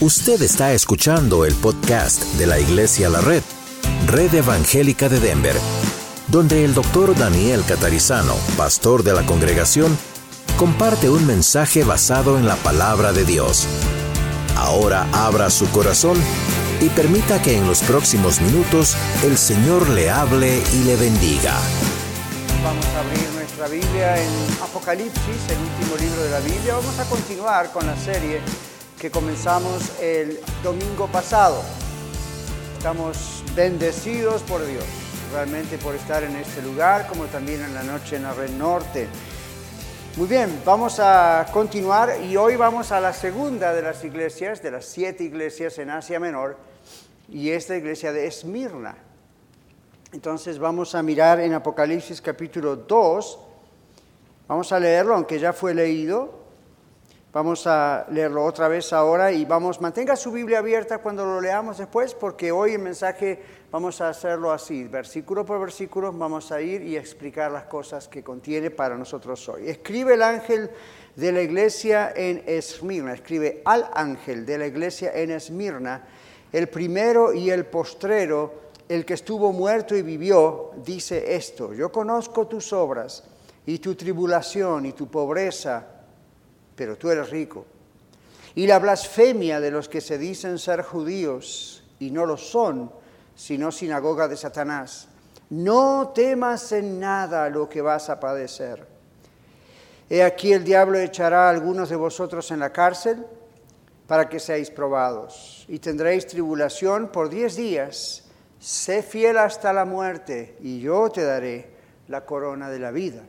Usted está escuchando el podcast de la Iglesia La Red, Red Evangélica de Denver, donde el doctor Daniel Catarizano, pastor de la congregación, comparte un mensaje basado en la palabra de Dios. Ahora abra su corazón y permita que en los próximos minutos el Señor le hable y le bendiga. Vamos a abrir nuestra Biblia en Apocalipsis, el último libro de la Biblia. Vamos a continuar con la serie que comenzamos el domingo pasado. Estamos bendecidos por Dios, realmente por estar en este lugar, como también en la noche en la Red Norte. Muy bien, vamos a continuar y hoy vamos a la segunda de las iglesias, de las siete iglesias en Asia Menor, y esta iglesia de Esmirna. Entonces vamos a mirar en Apocalipsis capítulo 2, vamos a leerlo, aunque ya fue leído, Vamos a leerlo otra vez ahora y vamos, mantenga su Biblia abierta cuando lo leamos después, porque hoy el mensaje vamos a hacerlo así, versículo por versículo, vamos a ir y explicar las cosas que contiene para nosotros hoy. Escribe el ángel de la iglesia en Esmirna, escribe al ángel de la iglesia en Esmirna, el primero y el postrero, el que estuvo muerto y vivió, dice esto, yo conozco tus obras y tu tribulación y tu pobreza pero tú eres rico. Y la blasfemia de los que se dicen ser judíos y no lo son, sino sinagoga de Satanás. No temas en nada lo que vas a padecer. He aquí el diablo echará a algunos de vosotros en la cárcel para que seáis probados y tendréis tribulación por diez días. Sé fiel hasta la muerte y yo te daré la corona de la vida.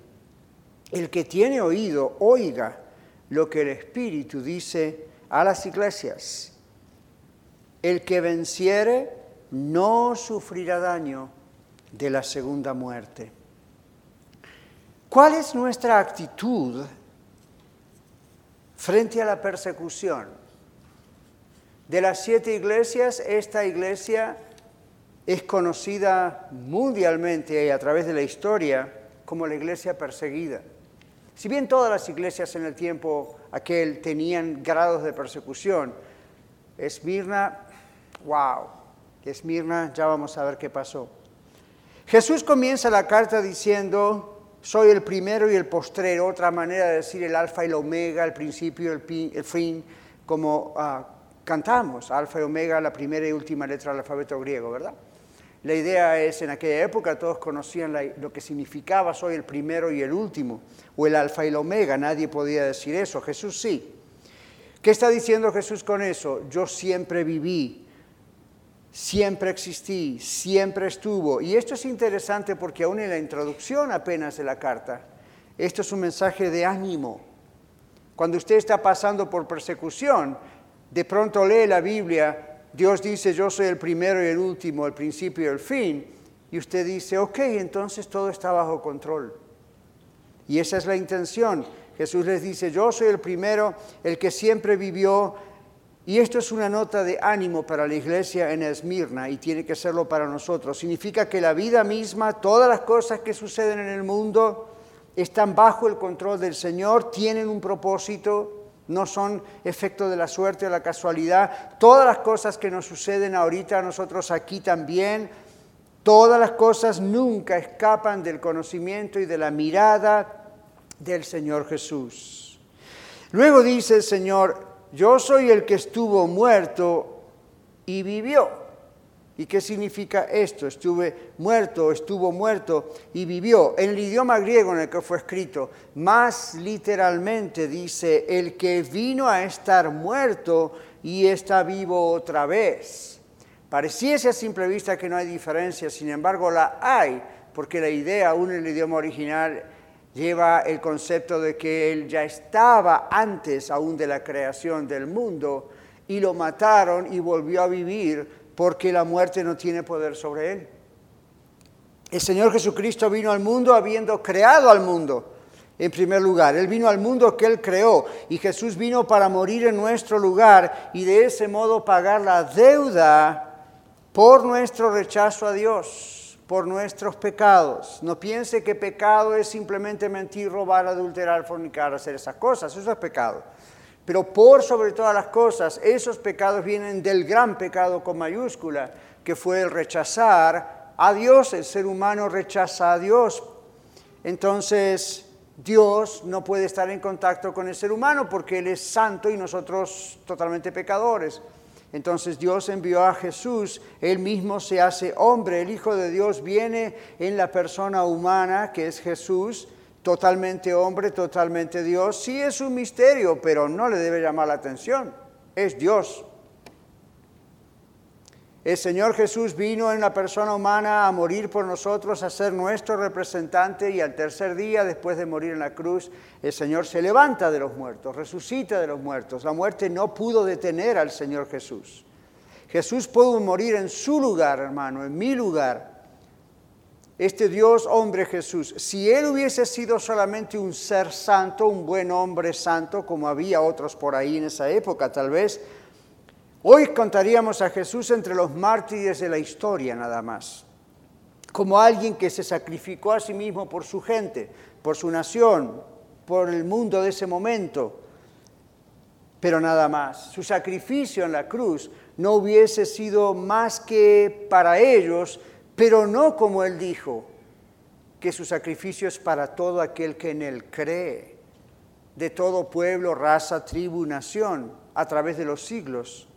El que tiene oído, oiga lo que el Espíritu dice a las iglesias. El que venciere no sufrirá daño de la segunda muerte. ¿Cuál es nuestra actitud frente a la persecución? De las siete iglesias, esta iglesia es conocida mundialmente y a través de la historia como la iglesia perseguida. Si bien todas las iglesias en el tiempo aquel tenían grados de persecución, Esmirna, wow, Esmirna, ya vamos a ver qué pasó. Jesús comienza la carta diciendo, soy el primero y el postrero, otra manera de decir el alfa y el omega, el principio y el, fin, como ah, cantamos, alfa y omega, la primera y última letra del alfabeto griego, ¿verdad? La idea es, en aquella época todos conocían lo que significaba soy el primero y el último, o el alfa y el omega, nadie podía decir eso, Jesús sí. ¿Qué está diciendo Jesús con eso? Yo siempre viví, siempre existí, siempre estuvo. Y esto es interesante porque aún en la introducción apenas de la carta, esto es un mensaje de ánimo. Cuando usted está pasando por persecución, de pronto lee la Biblia Dios dice, yo soy el primero y el último, el principio y el fin. Y usted dice, ok, entonces todo está bajo control. Y esa es la intención. Jesús les dice, yo soy el primero, el que siempre vivió. Y esto es una nota de ánimo para la iglesia en Esmirna y tiene que serlo para nosotros. Significa que la vida misma, todas las cosas que suceden en el mundo, están bajo el control del Señor, tienen un propósito no son efecto de la suerte o la casualidad. Todas las cosas que nos suceden ahorita a nosotros aquí también, todas las cosas nunca escapan del conocimiento y de la mirada del Señor Jesús. Luego dice el Señor, yo soy el que estuvo muerto y vivió. ¿Y qué significa esto? Estuve muerto, estuvo muerto y vivió. En el idioma griego en el que fue escrito, más literalmente dice, el que vino a estar muerto y está vivo otra vez. Pareciese a simple vista que no hay diferencia, sin embargo la hay, porque la idea, aún en el idioma original, lleva el concepto de que él ya estaba antes aún de la creación del mundo y lo mataron y volvió a vivir porque la muerte no tiene poder sobre él. El Señor Jesucristo vino al mundo habiendo creado al mundo. En primer lugar, Él vino al mundo que Él creó y Jesús vino para morir en nuestro lugar y de ese modo pagar la deuda por nuestro rechazo a Dios, por nuestros pecados. No piense que pecado es simplemente mentir, robar, adulterar, fornicar, hacer esas cosas. Eso es pecado. Pero por sobre todas las cosas, esos pecados vienen del gran pecado con mayúscula, que fue el rechazar a Dios. El ser humano rechaza a Dios. Entonces, Dios no puede estar en contacto con el ser humano porque Él es santo y nosotros totalmente pecadores. Entonces Dios envió a Jesús, Él mismo se hace hombre, el Hijo de Dios viene en la persona humana que es Jesús, totalmente hombre, totalmente Dios. Sí es un misterio, pero no le debe llamar la atención, es Dios. El Señor Jesús vino en la persona humana a morir por nosotros, a ser nuestro representante y al tercer día, después de morir en la cruz, el Señor se levanta de los muertos, resucita de los muertos. La muerte no pudo detener al Señor Jesús. Jesús pudo morir en su lugar, hermano, en mi lugar. Este Dios hombre Jesús, si Él hubiese sido solamente un ser santo, un buen hombre santo, como había otros por ahí en esa época tal vez, Hoy contaríamos a Jesús entre los mártires de la historia nada más, como alguien que se sacrificó a sí mismo por su gente, por su nación, por el mundo de ese momento, pero nada más. Su sacrificio en la cruz no hubiese sido más que para ellos, pero no como él dijo, que su sacrificio es para todo aquel que en él cree, de todo pueblo, raza, tribu, nación, a través de los siglos.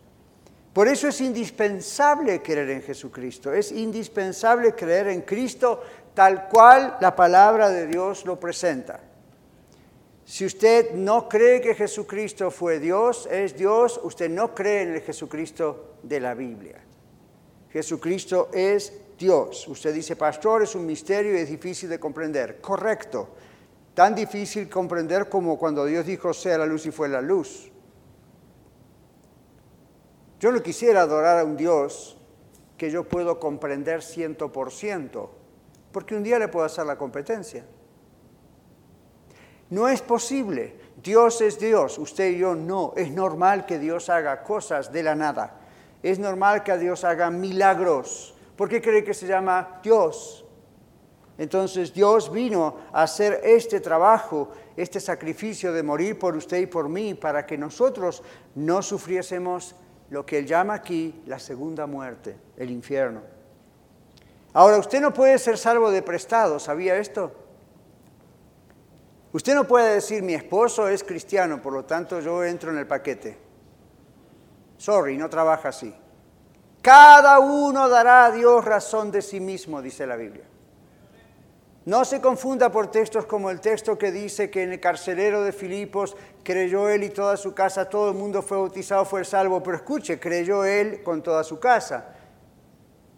Por eso es indispensable creer en Jesucristo, es indispensable creer en Cristo tal cual la palabra de Dios lo presenta. Si usted no cree que Jesucristo fue Dios, es Dios, usted no cree en el Jesucristo de la Biblia. Jesucristo es Dios. Usted dice, pastor, es un misterio y es difícil de comprender. Correcto. Tan difícil comprender como cuando Dios dijo, sea la luz y fue la luz. Yo no quisiera adorar a un Dios que yo puedo comprender ciento por ciento, porque un día le puedo hacer la competencia. No es posible. Dios es Dios, usted y yo no. Es normal que Dios haga cosas de la nada. Es normal que Dios haga milagros. ¿Por qué cree que se llama Dios? Entonces Dios vino a hacer este trabajo, este sacrificio de morir por usted y por mí, para que nosotros no sufriésemos lo que él llama aquí la segunda muerte, el infierno. Ahora, usted no puede ser salvo de prestado, ¿sabía esto? Usted no puede decir, mi esposo es cristiano, por lo tanto yo entro en el paquete. Sorry, no trabaja así. Cada uno dará a Dios razón de sí mismo, dice la Biblia. No se confunda por textos como el texto que dice que en el carcelero de Filipos creyó él y toda su casa, todo el mundo fue bautizado, fue salvo, pero escuche, creyó él con toda su casa.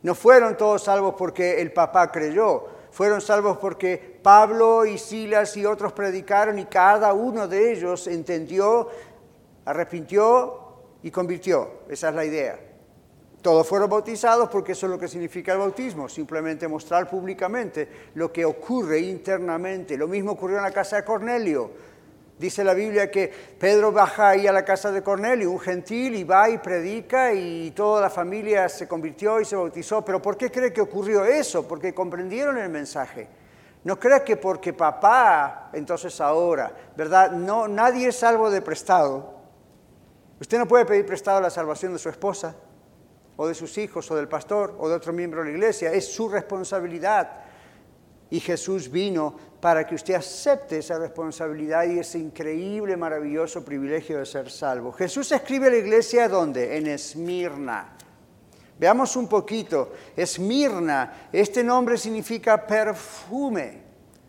No fueron todos salvos porque el papá creyó, fueron salvos porque Pablo y Silas y otros predicaron y cada uno de ellos entendió, arrepintió y convirtió. Esa es la idea. Todos fueron bautizados porque eso es lo que significa el bautismo, simplemente mostrar públicamente lo que ocurre internamente. Lo mismo ocurrió en la casa de Cornelio. Dice la Biblia que Pedro baja ahí a la casa de Cornelio, un gentil, y va y predica y toda la familia se convirtió y se bautizó. Pero ¿por qué cree que ocurrió eso? Porque comprendieron el mensaje. No crea que porque papá, entonces ahora, ¿verdad? No, nadie es salvo de prestado. Usted no puede pedir prestado la salvación de su esposa o de sus hijos o del pastor o de otro miembro de la iglesia. Es su responsabilidad. Y Jesús vino para que usted acepte esa responsabilidad y ese increíble, maravilloso privilegio de ser salvo. Jesús escribe a la iglesia ¿dónde? En Esmirna. Veamos un poquito. Esmirna, este nombre significa perfume.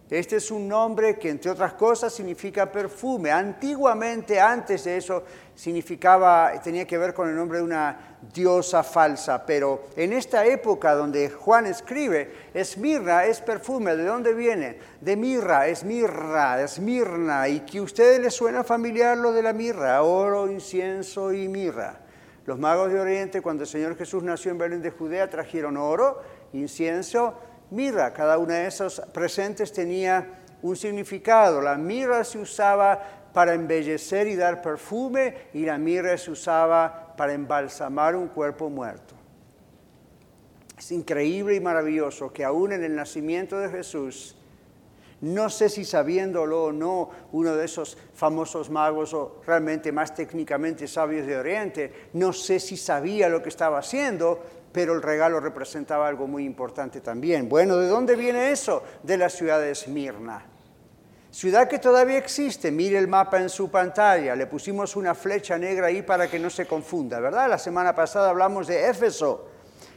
Este es un nombre que, entre otras cosas, significa perfume. Antiguamente, antes de eso, significaba, tenía que ver con el nombre de una diosa falsa. Pero en esta época donde Juan escribe, Esmirna es perfume. ¿De dónde viene? De mirra, es mirra, es mirna. Y que a ustedes les suena familiar lo de la mirra, oro, incienso y mirra. Los magos de Oriente, cuando el Señor Jesús nació en Belén de Judea, trajeron oro, incienso mirra. Cada una de esos presentes tenía un significado. La mirra se usaba para embellecer y dar perfume y la mirra se usaba para embalsamar un cuerpo muerto. Es increíble y maravilloso que aún en el nacimiento de Jesús no sé si sabiéndolo o no, uno de esos famosos magos o realmente más técnicamente sabios de Oriente, no sé si sabía lo que estaba haciendo, pero el regalo representaba algo muy importante también. Bueno, ¿de dónde viene eso? De la ciudad de Esmirna. Ciudad que todavía existe, mire el mapa en su pantalla, le pusimos una flecha negra ahí para que no se confunda, ¿verdad? La semana pasada hablamos de Éfeso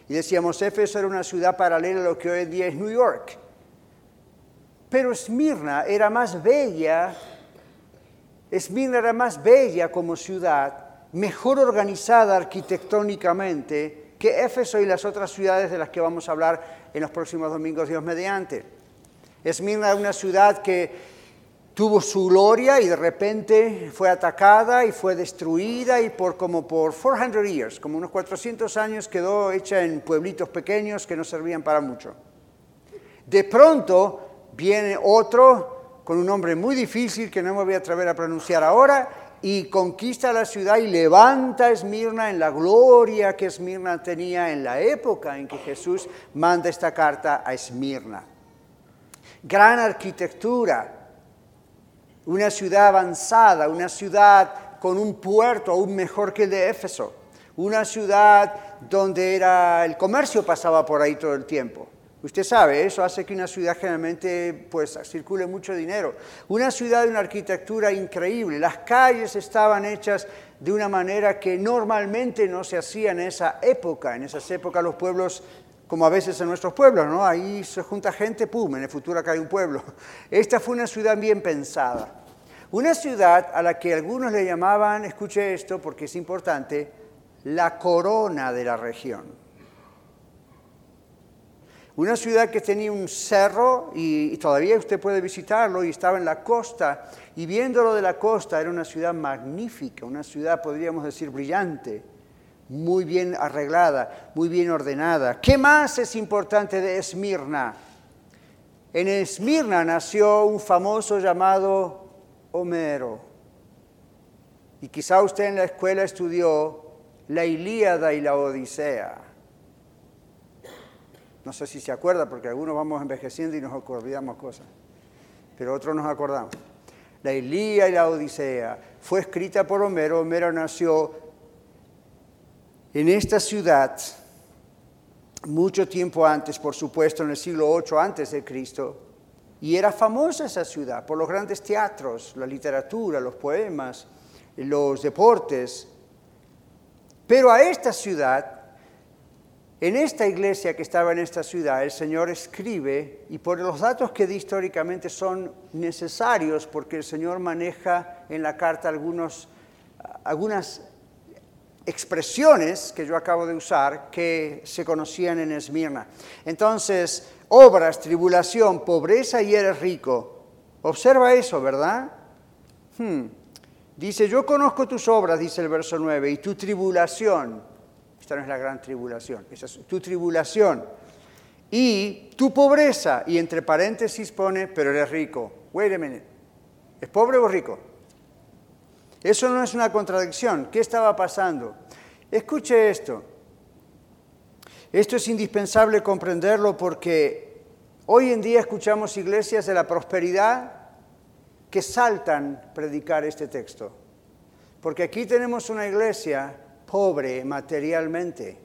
y decíamos Éfeso era una ciudad paralela a lo que hoy día es New York. Pero Esmirna era más bella, Esmirna era más bella como ciudad, mejor organizada arquitectónicamente que Éfeso y las otras ciudades de las que vamos a hablar en los próximos domingos, Dios mediante. Esmirna era una ciudad que tuvo su gloria y de repente fue atacada y fue destruida y por como por 400 years, como unos 400 años quedó hecha en pueblitos pequeños que no servían para mucho. De pronto viene otro con un nombre muy difícil que no me voy a atrever a pronunciar ahora y conquista la ciudad y levanta Esmirna en la gloria que Esmirna tenía en la época en que Jesús manda esta carta a Esmirna. Gran arquitectura, una ciudad avanzada, una ciudad con un puerto aún mejor que el de Éfeso, una ciudad donde era, el comercio pasaba por ahí todo el tiempo. Usted sabe, eso hace que una ciudad generalmente pues, circule mucho dinero. Una ciudad de una arquitectura increíble. Las calles estaban hechas de una manera que normalmente no se hacía en esa época. En esas épocas los pueblos como a veces en nuestros pueblos, ¿no? Ahí se junta gente, pum, en el futuro acá hay un pueblo. Esta fue una ciudad bien pensada. Una ciudad a la que algunos le llamaban, escuche esto porque es importante, la corona de la región. Una ciudad que tenía un cerro y, todavía usted puede visitarlo y estaba en la costa y viéndolo de la costa era una ciudad magnífica, una ciudad podríamos decir brillante muy bien arreglada, muy bien ordenada. ¿Qué más es importante de Esmirna? En Esmirna nació un famoso llamado Homero. Y quizá usted en la escuela estudió la Ilíada y la Odisea. No sé si se acuerda, porque algunos vamos envejeciendo y nos olvidamos cosas, pero otros nos acordamos. La Ilíada y la Odisea fue escrita por Homero. Homero nació en esta ciudad, mucho tiempo antes, por supuesto, en el siglo VIII antes de Cristo, y era famosa esa ciudad por los grandes teatros, la literatura, los poemas, los deportes. Pero a esta ciudad, en esta iglesia que estaba en esta ciudad, el Señor escribe, y por los datos que di históricamente son necesarios, porque el Señor maneja en la carta algunos, algunas expresiones que yo acabo de usar que se conocían en Esmirna. Entonces, obras, tribulación, pobreza y eres rico. Observa eso, ¿verdad? Hmm. Dice, yo conozco tus obras, dice el verso 9, y tu tribulación. Esta no es la gran tribulación, esa es tu tribulación. Y tu pobreza, y entre paréntesis pone, pero eres rico. Wait a minute. ¿Es pobre o rico? Eso no es una contradicción. ¿Qué estaba pasando? Escuche esto. Esto es indispensable comprenderlo porque hoy en día escuchamos iglesias de la prosperidad que saltan predicar este texto. Porque aquí tenemos una iglesia pobre materialmente,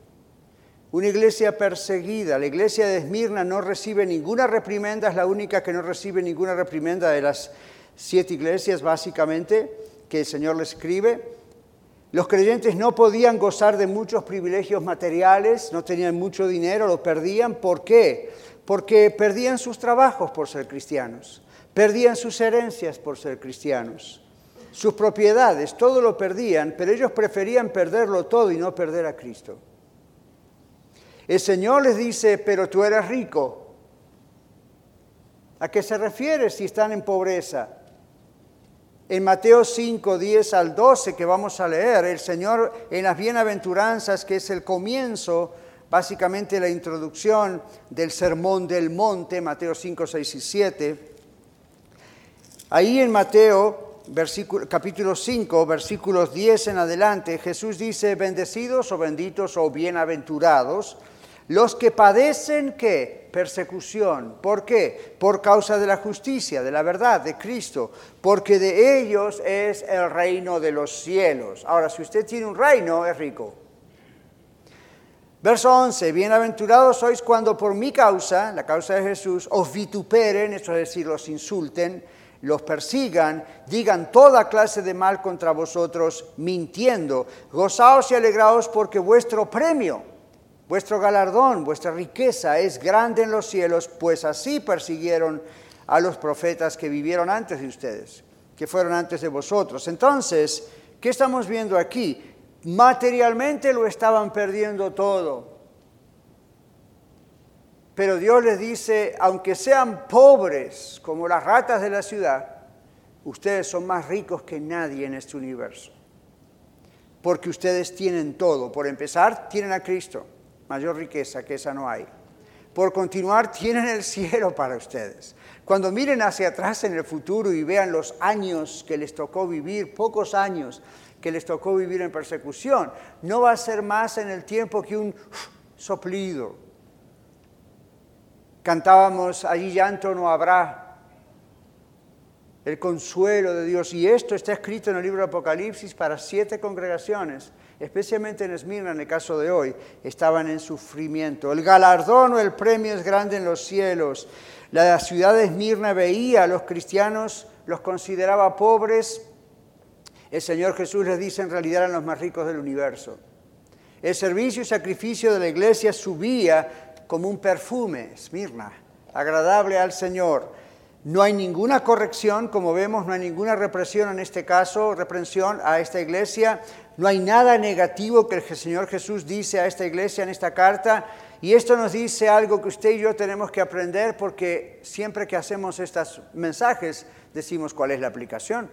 una iglesia perseguida. La iglesia de Esmirna no recibe ninguna reprimenda, es la única que no recibe ninguna reprimenda de las siete iglesias básicamente que el Señor le escribe. Los creyentes no podían gozar de muchos privilegios materiales, no tenían mucho dinero, lo perdían. ¿Por qué? Porque perdían sus trabajos por ser cristianos, perdían sus herencias por ser cristianos, sus propiedades, todo lo perdían, pero ellos preferían perderlo todo y no perder a Cristo. El Señor les dice, pero tú eres rico. ¿A qué se refiere si están en pobreza? En Mateo 5, 10 al 12 que vamos a leer, el Señor en las bienaventuranzas, que es el comienzo, básicamente la introducción del Sermón del Monte, Mateo 5, 6 y 7. Ahí en Mateo capítulo 5, versículos 10 en adelante, Jesús dice, bendecidos o benditos o bienaventurados los que padecen qué? Persecución. ¿Por qué? Por causa de la justicia, de la verdad, de Cristo, porque de ellos es el reino de los cielos. Ahora, si usted tiene un reino, es rico. Verso 11, bienaventurados sois cuando por mi causa, la causa de Jesús, os vituperen, esto es decir, los insulten, los persigan, digan toda clase de mal contra vosotros, mintiendo. Gozaos y alegraos porque vuestro premio, vuestro galardón, vuestra riqueza es grande en los cielos, pues así persiguieron a los profetas que vivieron antes de ustedes, que fueron antes de vosotros. Entonces, ¿qué estamos viendo aquí? Materialmente lo estaban perdiendo todo. Pero Dios les dice, aunque sean pobres como las ratas de la ciudad, ustedes son más ricos que nadie en este universo. Porque ustedes tienen todo. Por empezar, tienen a Cristo. Mayor riqueza que esa no hay. Por continuar, tienen el cielo para ustedes. Cuando miren hacia atrás en el futuro y vean los años que les tocó vivir, pocos años, que les tocó vivir en persecución. No va a ser más en el tiempo que un soplido. Cantábamos, allí llanto no habrá. El consuelo de Dios. Y esto está escrito en el libro de Apocalipsis para siete congregaciones, especialmente en Esmirna, en el caso de hoy, estaban en sufrimiento. El galardón o el premio es grande en los cielos. La ciudad de Esmirna veía a los cristianos, los consideraba pobres, el Señor Jesús les dice en realidad eran los más ricos del universo. El servicio y sacrificio de la iglesia subía como un perfume, Esmirna, agradable al Señor. No hay ninguna corrección, como vemos, no hay ninguna represión en este caso, reprensión a esta iglesia. No hay nada negativo que el Señor Jesús dice a esta iglesia en esta carta. Y esto nos dice algo que usted y yo tenemos que aprender porque siempre que hacemos estos mensajes decimos cuál es la aplicación.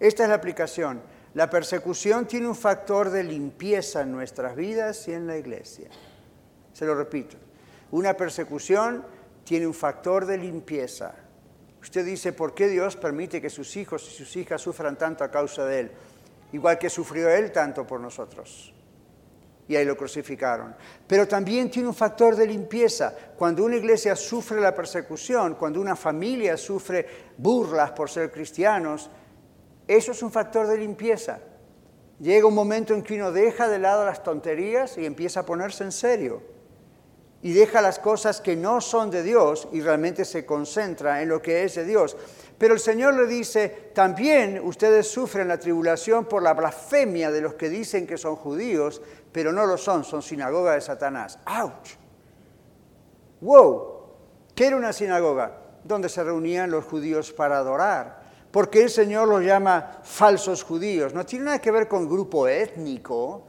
Esta es la aplicación. La persecución tiene un factor de limpieza en nuestras vidas y en la iglesia. Se lo repito. Una persecución tiene un factor de limpieza. Usted dice, ¿por qué Dios permite que sus hijos y sus hijas sufran tanto a causa de Él? Igual que sufrió Él tanto por nosotros. Y ahí lo crucificaron. Pero también tiene un factor de limpieza. Cuando una iglesia sufre la persecución, cuando una familia sufre burlas por ser cristianos, eso es un factor de limpieza. Llega un momento en que uno deja de lado las tonterías y empieza a ponerse en serio. Y deja las cosas que no son de Dios y realmente se concentra en lo que es de Dios. Pero el Señor le dice, también ustedes sufren la tribulación por la blasfemia de los que dicen que son judíos, pero no lo son, son sinagoga de Satanás. ¡Auch! ¡Wow! ¿Qué era una sinagoga? Donde se reunían los judíos para adorar porque el Señor los llama falsos judíos. No tiene nada que ver con grupo étnico,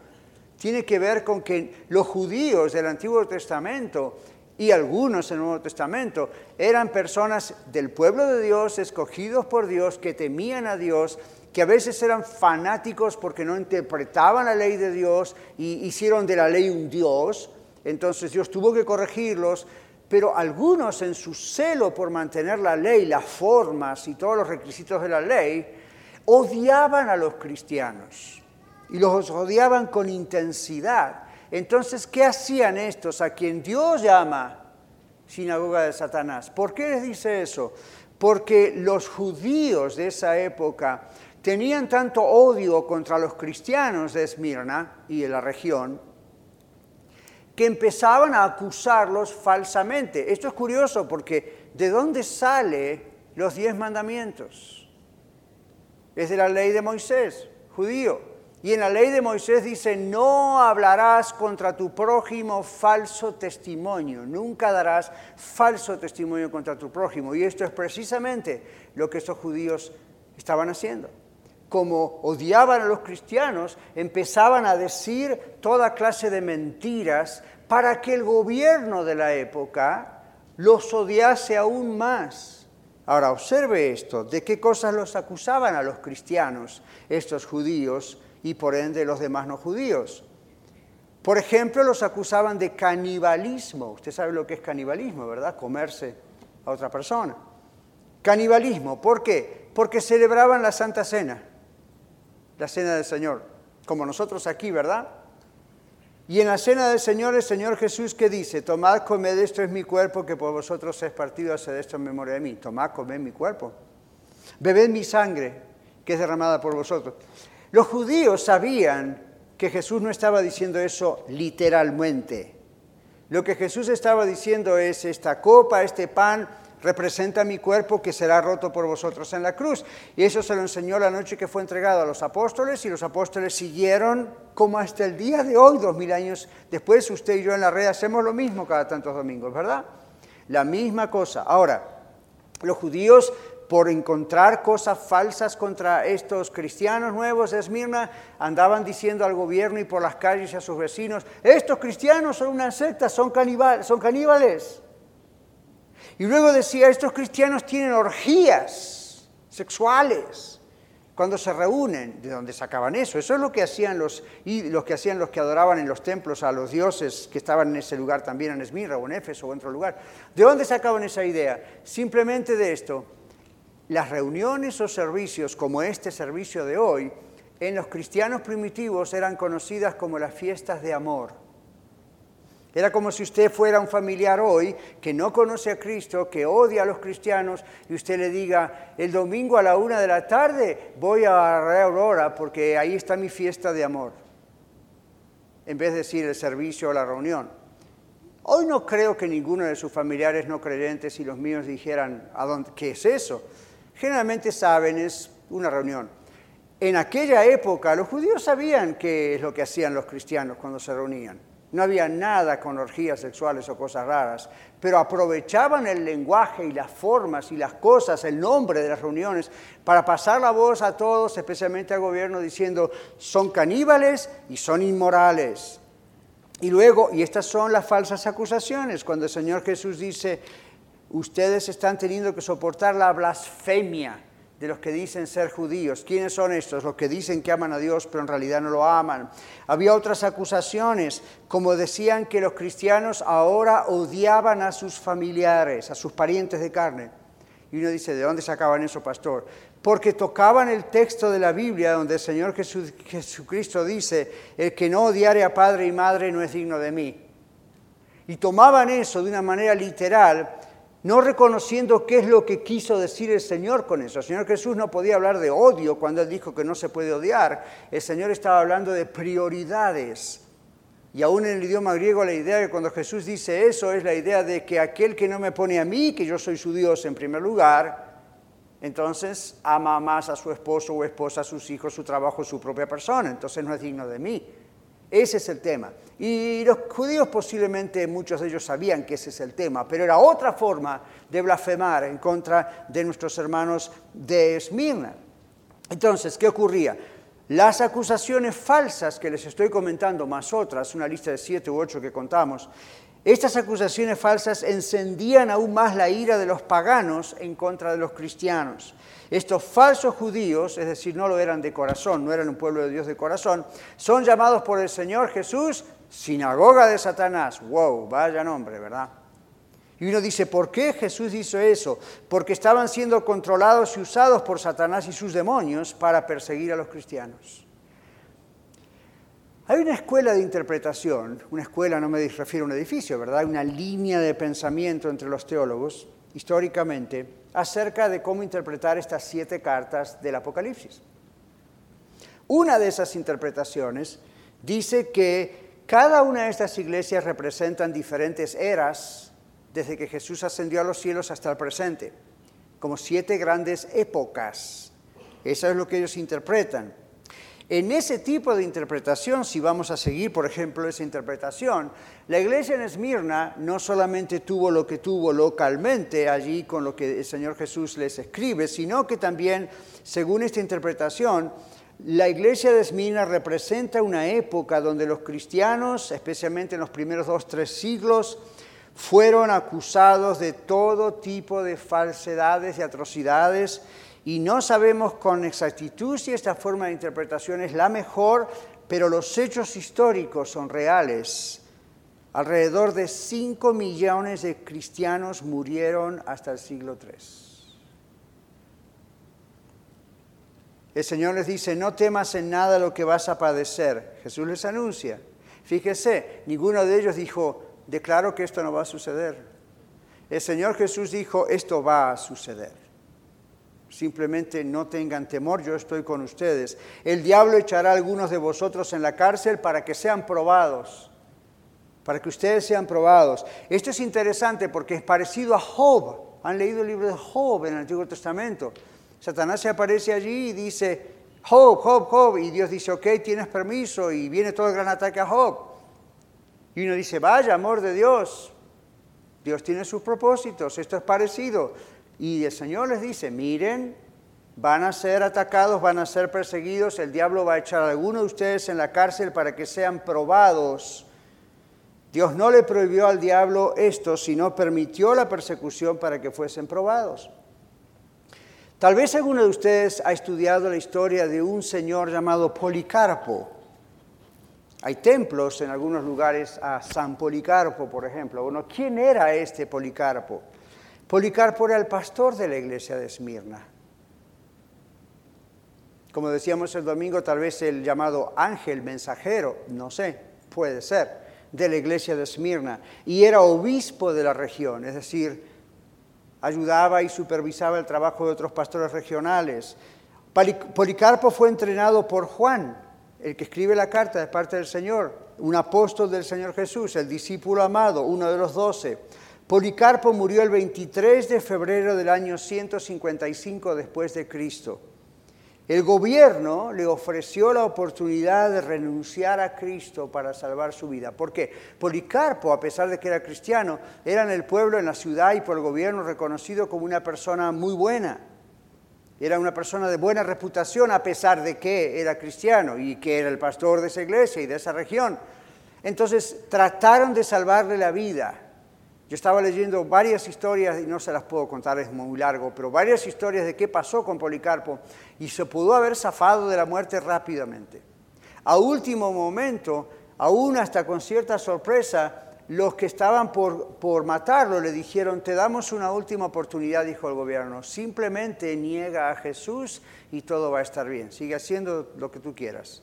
tiene que ver con que los judíos del Antiguo Testamento y algunos del Nuevo Testamento eran personas del pueblo de Dios, escogidos por Dios, que temían a Dios, que a veces eran fanáticos porque no interpretaban la ley de Dios y hicieron de la ley un Dios. Entonces Dios tuvo que corregirlos, pero algunos en su celo por mantener la ley, las formas y todos los requisitos de la ley, odiaban a los cristianos y los odiaban con intensidad. Entonces, ¿qué hacían estos a quien Dios llama sinagoga de Satanás? ¿Por qué les dice eso? Porque los judíos de esa época tenían tanto odio contra los cristianos de Esmirna y de la región que empezaban a acusarlos falsamente. Esto es curioso porque ¿de dónde sale los diez mandamientos? Es de la ley de Moisés, judío. Y en la ley de Moisés dice, no hablarás contra tu prójimo falso testimonio, nunca darás falso testimonio contra tu prójimo. Y esto es precisamente lo que estos judíos estaban haciendo como odiaban a los cristianos, empezaban a decir toda clase de mentiras para que el gobierno de la época los odiase aún más. Ahora, observe esto, ¿de qué cosas los acusaban a los cristianos, estos judíos, y por ende los demás no judíos? Por ejemplo, los acusaban de canibalismo. Usted sabe lo que es canibalismo, ¿verdad? Comerse a otra persona. Canibalismo, ¿por qué? Porque celebraban la Santa Cena la cena del Señor, como nosotros aquí, ¿verdad? Y en la cena del Señor, el Señor Jesús que dice, tomad, comed, esto es mi cuerpo que por vosotros es partido, haced esto en memoria de mí. Tomad, comed mi cuerpo. Bebed mi sangre que es derramada por vosotros. Los judíos sabían que Jesús no estaba diciendo eso literalmente. Lo que Jesús estaba diciendo es, esta copa, este pan, representa mi cuerpo que será roto por vosotros en la cruz. Y eso se lo enseñó la noche que fue entregado a los apóstoles y los apóstoles siguieron como hasta el día de hoy, dos mil años después, usted y yo en la red hacemos lo mismo cada tantos domingos, ¿verdad? La misma cosa. Ahora, los judíos por encontrar cosas falsas contra estos cristianos nuevos de Esmirna, andaban diciendo al gobierno y por las calles y a sus vecinos, estos cristianos son una secta, son, son caníbales. Y luego decía, estos cristianos tienen orgías sexuales cuando se reúnen. ¿De dónde sacaban eso? Eso es lo que hacían los, los que hacían los que adoraban en los templos a los dioses que estaban en ese lugar también, en Esmirra o en Éfeso o en otro lugar. ¿De dónde sacaban esa idea? Simplemente de esto. Las reuniones o servicios como este servicio de hoy, en los cristianos primitivos eran conocidas como las fiestas de amor. Era como si usted fuera un familiar hoy que no conoce a Cristo, que odia a los cristianos, y usted le diga, el domingo a la una de la tarde voy a Rey Aurora porque ahí está mi fiesta de amor, en vez de decir el servicio o la reunión. Hoy no creo que ninguno de sus familiares no creyentes y los míos dijeran, ¿a dónde, ¿qué es eso? Generalmente saben, es una reunión. En aquella época los judíos sabían qué es lo que hacían los cristianos cuando se reunían. No había nada con orgías sexuales o cosas raras, pero aprovechaban el lenguaje y las formas y las cosas, el nombre de las reuniones, para pasar la voz a todos, especialmente al gobierno, diciendo, son caníbales y son inmorales. Y luego, y estas son las falsas acusaciones, cuando el Señor Jesús dice, ustedes están teniendo que soportar la blasfemia de los que dicen ser judíos. ¿Quiénes son estos? Los que dicen que aman a Dios pero en realidad no lo aman. Había otras acusaciones, como decían que los cristianos ahora odiaban a sus familiares, a sus parientes de carne. Y uno dice, ¿de dónde sacaban eso, pastor? Porque tocaban el texto de la Biblia donde el Señor Jesucristo dice, el que no odiare a padre y madre no es digno de mí. Y tomaban eso de una manera literal no reconociendo qué es lo que quiso decir el Señor con eso. El Señor Jesús no podía hablar de odio cuando Él dijo que no se puede odiar. El Señor estaba hablando de prioridades. Y aún en el idioma griego la idea de cuando Jesús dice eso es la idea de que aquel que no me pone a mí, que yo soy su Dios en primer lugar, entonces ama más a su esposo o esposa, a sus hijos, su trabajo, su propia persona. Entonces no es digno de mí. Ese es el tema. Y los judíos posiblemente muchos de ellos sabían que ese es el tema, pero era otra forma de blasfemar en contra de nuestros hermanos de Esmirna. Entonces, ¿qué ocurría? Las acusaciones falsas que les estoy comentando, más otras, una lista de siete u ocho que contamos, estas acusaciones falsas encendían aún más la ira de los paganos en contra de los cristianos. Estos falsos judíos, es decir, no lo eran de corazón, no eran un pueblo de Dios de corazón, son llamados por el Señor Jesús sinagoga de Satanás. ¡Wow! Vaya nombre, ¿verdad? Y uno dice, ¿por qué Jesús hizo eso? Porque estaban siendo controlados y usados por Satanás y sus demonios para perseguir a los cristianos. Hay una escuela de interpretación, una escuela no me refiero a un edificio, ¿verdad? Una línea de pensamiento entre los teólogos, históricamente, acerca de cómo interpretar estas siete cartas del Apocalipsis. Una de esas interpretaciones dice que cada una de estas iglesias representan diferentes eras desde que Jesús ascendió a los cielos hasta el presente, como siete grandes épocas. Eso es lo que ellos interpretan. En ese tipo de interpretación, si vamos a seguir, por ejemplo, esa interpretación, la iglesia en Esmirna no solamente tuvo lo que tuvo localmente allí con lo que el Señor Jesús les escribe, sino que también, según esta interpretación, la iglesia de Esmirna representa una época donde los cristianos, especialmente en los primeros dos, tres siglos, fueron acusados de todo tipo de falsedades y atrocidades y no sabemos con exactitud si esta forma de interpretación es la mejor, pero los hechos históricos son reales. Alrededor de 5 millones de cristianos murieron hasta el siglo III. El Señor les dice, no temas en nada lo que vas a padecer. Jesús les anuncia, Fíjese, ninguno de ellos dijo, declaro que esto no va a suceder. El Señor Jesús dijo, esto va a suceder. Simplemente no tengan temor, yo estoy con ustedes. El diablo echará a algunos de vosotros en la cárcel para que sean probados, para que ustedes sean probados. Esto es interesante porque es parecido a Job. Han leído el libro de Job en el Antiguo Testamento. Satanás se aparece allí y dice, Job, Job, Job, y Dios dice, ok, tienes permiso, y viene todo el gran ataque a Job. Y uno dice, vaya, amor de Dios, Dios tiene sus propósitos, esto es parecido. Y el Señor les dice, miren, van a ser atacados, van a ser perseguidos, el diablo va a echar a alguno de ustedes en la cárcel para que sean probados. Dios no le prohibió al diablo esto, sino permitió la persecución para que fuesen probados. Tal vez alguno de ustedes ha estudiado la historia de un señor llamado Policarpo. Hay templos en algunos lugares a San Policarpo, por ejemplo. Bueno, ¿quién era este Policarpo? Policarpo era el pastor de la iglesia de Esmirna. Como decíamos el domingo, tal vez el llamado ángel mensajero, no sé, puede ser, de la iglesia de Esmirna. Y era obispo de la región, es decir, ayudaba y supervisaba el trabajo de otros pastores regionales. Policarpo fue entrenado por Juan, el que escribe la carta de parte del Señor, un apóstol del Señor Jesús, el discípulo amado, uno de los doce. Policarpo murió el 23 de febrero del año 155 después de Cristo. El gobierno le ofreció la oportunidad de renunciar a Cristo para salvar su vida. ¿Por qué? Policarpo, a pesar de que era cristiano, era en el pueblo, en la ciudad y por el gobierno reconocido como una persona muy buena. Era una persona de buena reputación a pesar de que era cristiano y que era el pastor de esa iglesia y de esa región. Entonces trataron de salvarle la vida yo estaba leyendo varias historias, y no se las puedo contar, es muy largo, pero varias historias de qué pasó con Policarpo y se pudo haber zafado de la muerte rápidamente. A último momento, aún hasta con cierta sorpresa, los que estaban por, por matarlo le dijeron, te damos una última oportunidad, dijo el gobierno, simplemente niega a Jesús y todo va a estar bien, sigue haciendo lo que tú quieras,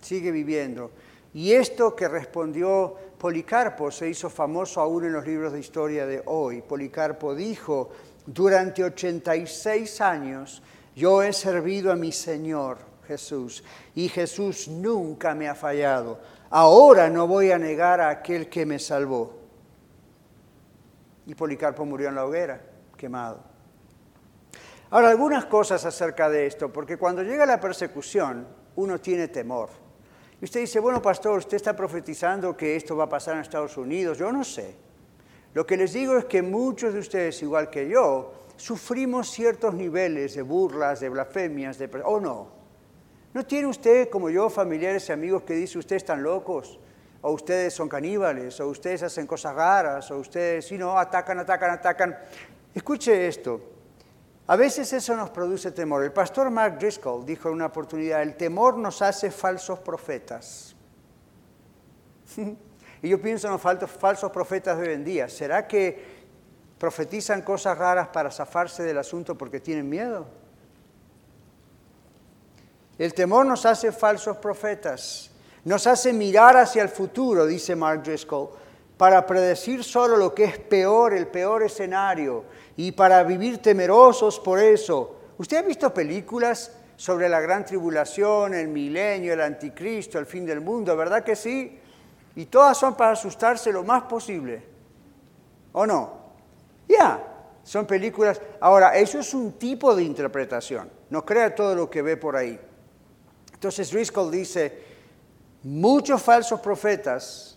sigue viviendo. Y esto que respondió Policarpo se hizo famoso aún en los libros de historia de hoy. Policarpo dijo, durante 86 años yo he servido a mi Señor Jesús y Jesús nunca me ha fallado. Ahora no voy a negar a aquel que me salvó. Y Policarpo murió en la hoguera, quemado. Ahora, algunas cosas acerca de esto, porque cuando llega la persecución, uno tiene temor. Y usted dice, bueno, pastor, usted está profetizando que esto va a pasar en Estados Unidos. Yo no sé. Lo que les digo es que muchos de ustedes, igual que yo, sufrimos ciertos niveles de burlas, de blasfemias, de... ¿O no? ¿No tiene usted, como yo, familiares y amigos que dicen, ustedes están locos? O ustedes son caníbales, o ustedes hacen cosas raras, o ustedes, si no, atacan, atacan, atacan. Escuche esto. A veces eso nos produce temor. El pastor Mark Driscoll dijo en una oportunidad, el temor nos hace falsos profetas. y yo pienso en los falsos profetas de hoy en día. ¿Será que profetizan cosas raras para zafarse del asunto porque tienen miedo? El temor nos hace falsos profetas, nos hace mirar hacia el futuro, dice Mark Driscoll, para predecir solo lo que es peor, el peor escenario, y para vivir temerosos por eso. ¿Usted ha visto películas sobre la gran tribulación, el milenio, el anticristo, el fin del mundo? ¿Verdad que sí? Y todas son para asustarse lo más posible. ¿O no? Ya, son películas. Ahora, eso es un tipo de interpretación. No crea todo lo que ve por ahí. Entonces Driscoll dice, muchos falsos profetas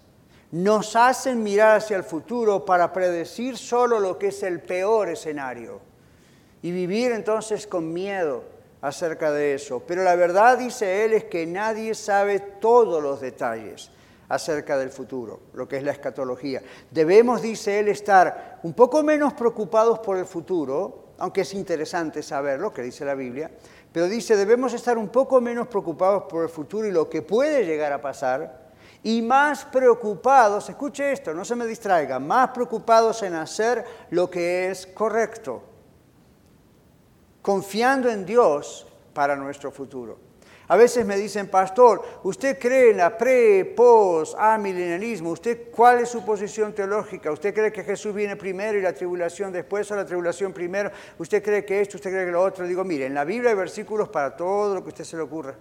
nos hacen mirar hacia el futuro para predecir solo lo que es el peor escenario y vivir entonces con miedo acerca de eso. Pero la verdad, dice él, es que nadie sabe todos los detalles acerca del futuro, lo que es la escatología. Debemos, dice él, estar un poco menos preocupados por el futuro, aunque es interesante saber lo que dice la Biblia, pero dice, debemos estar un poco menos preocupados por el futuro y lo que puede llegar a pasar, y más preocupados, escuche esto, no se me distraiga, más preocupados en hacer lo que es correcto, confiando en Dios para nuestro futuro. A veces me dicen, pastor, ¿usted cree en la pre, post, amilenialismo? ¿Usted cuál es su posición teológica? ¿Usted cree que Jesús viene primero y la tribulación después o la tribulación primero? ¿Usted cree que esto, usted cree que lo otro? Digo, mire, en la Biblia hay versículos para todo lo que a usted se le ocurra.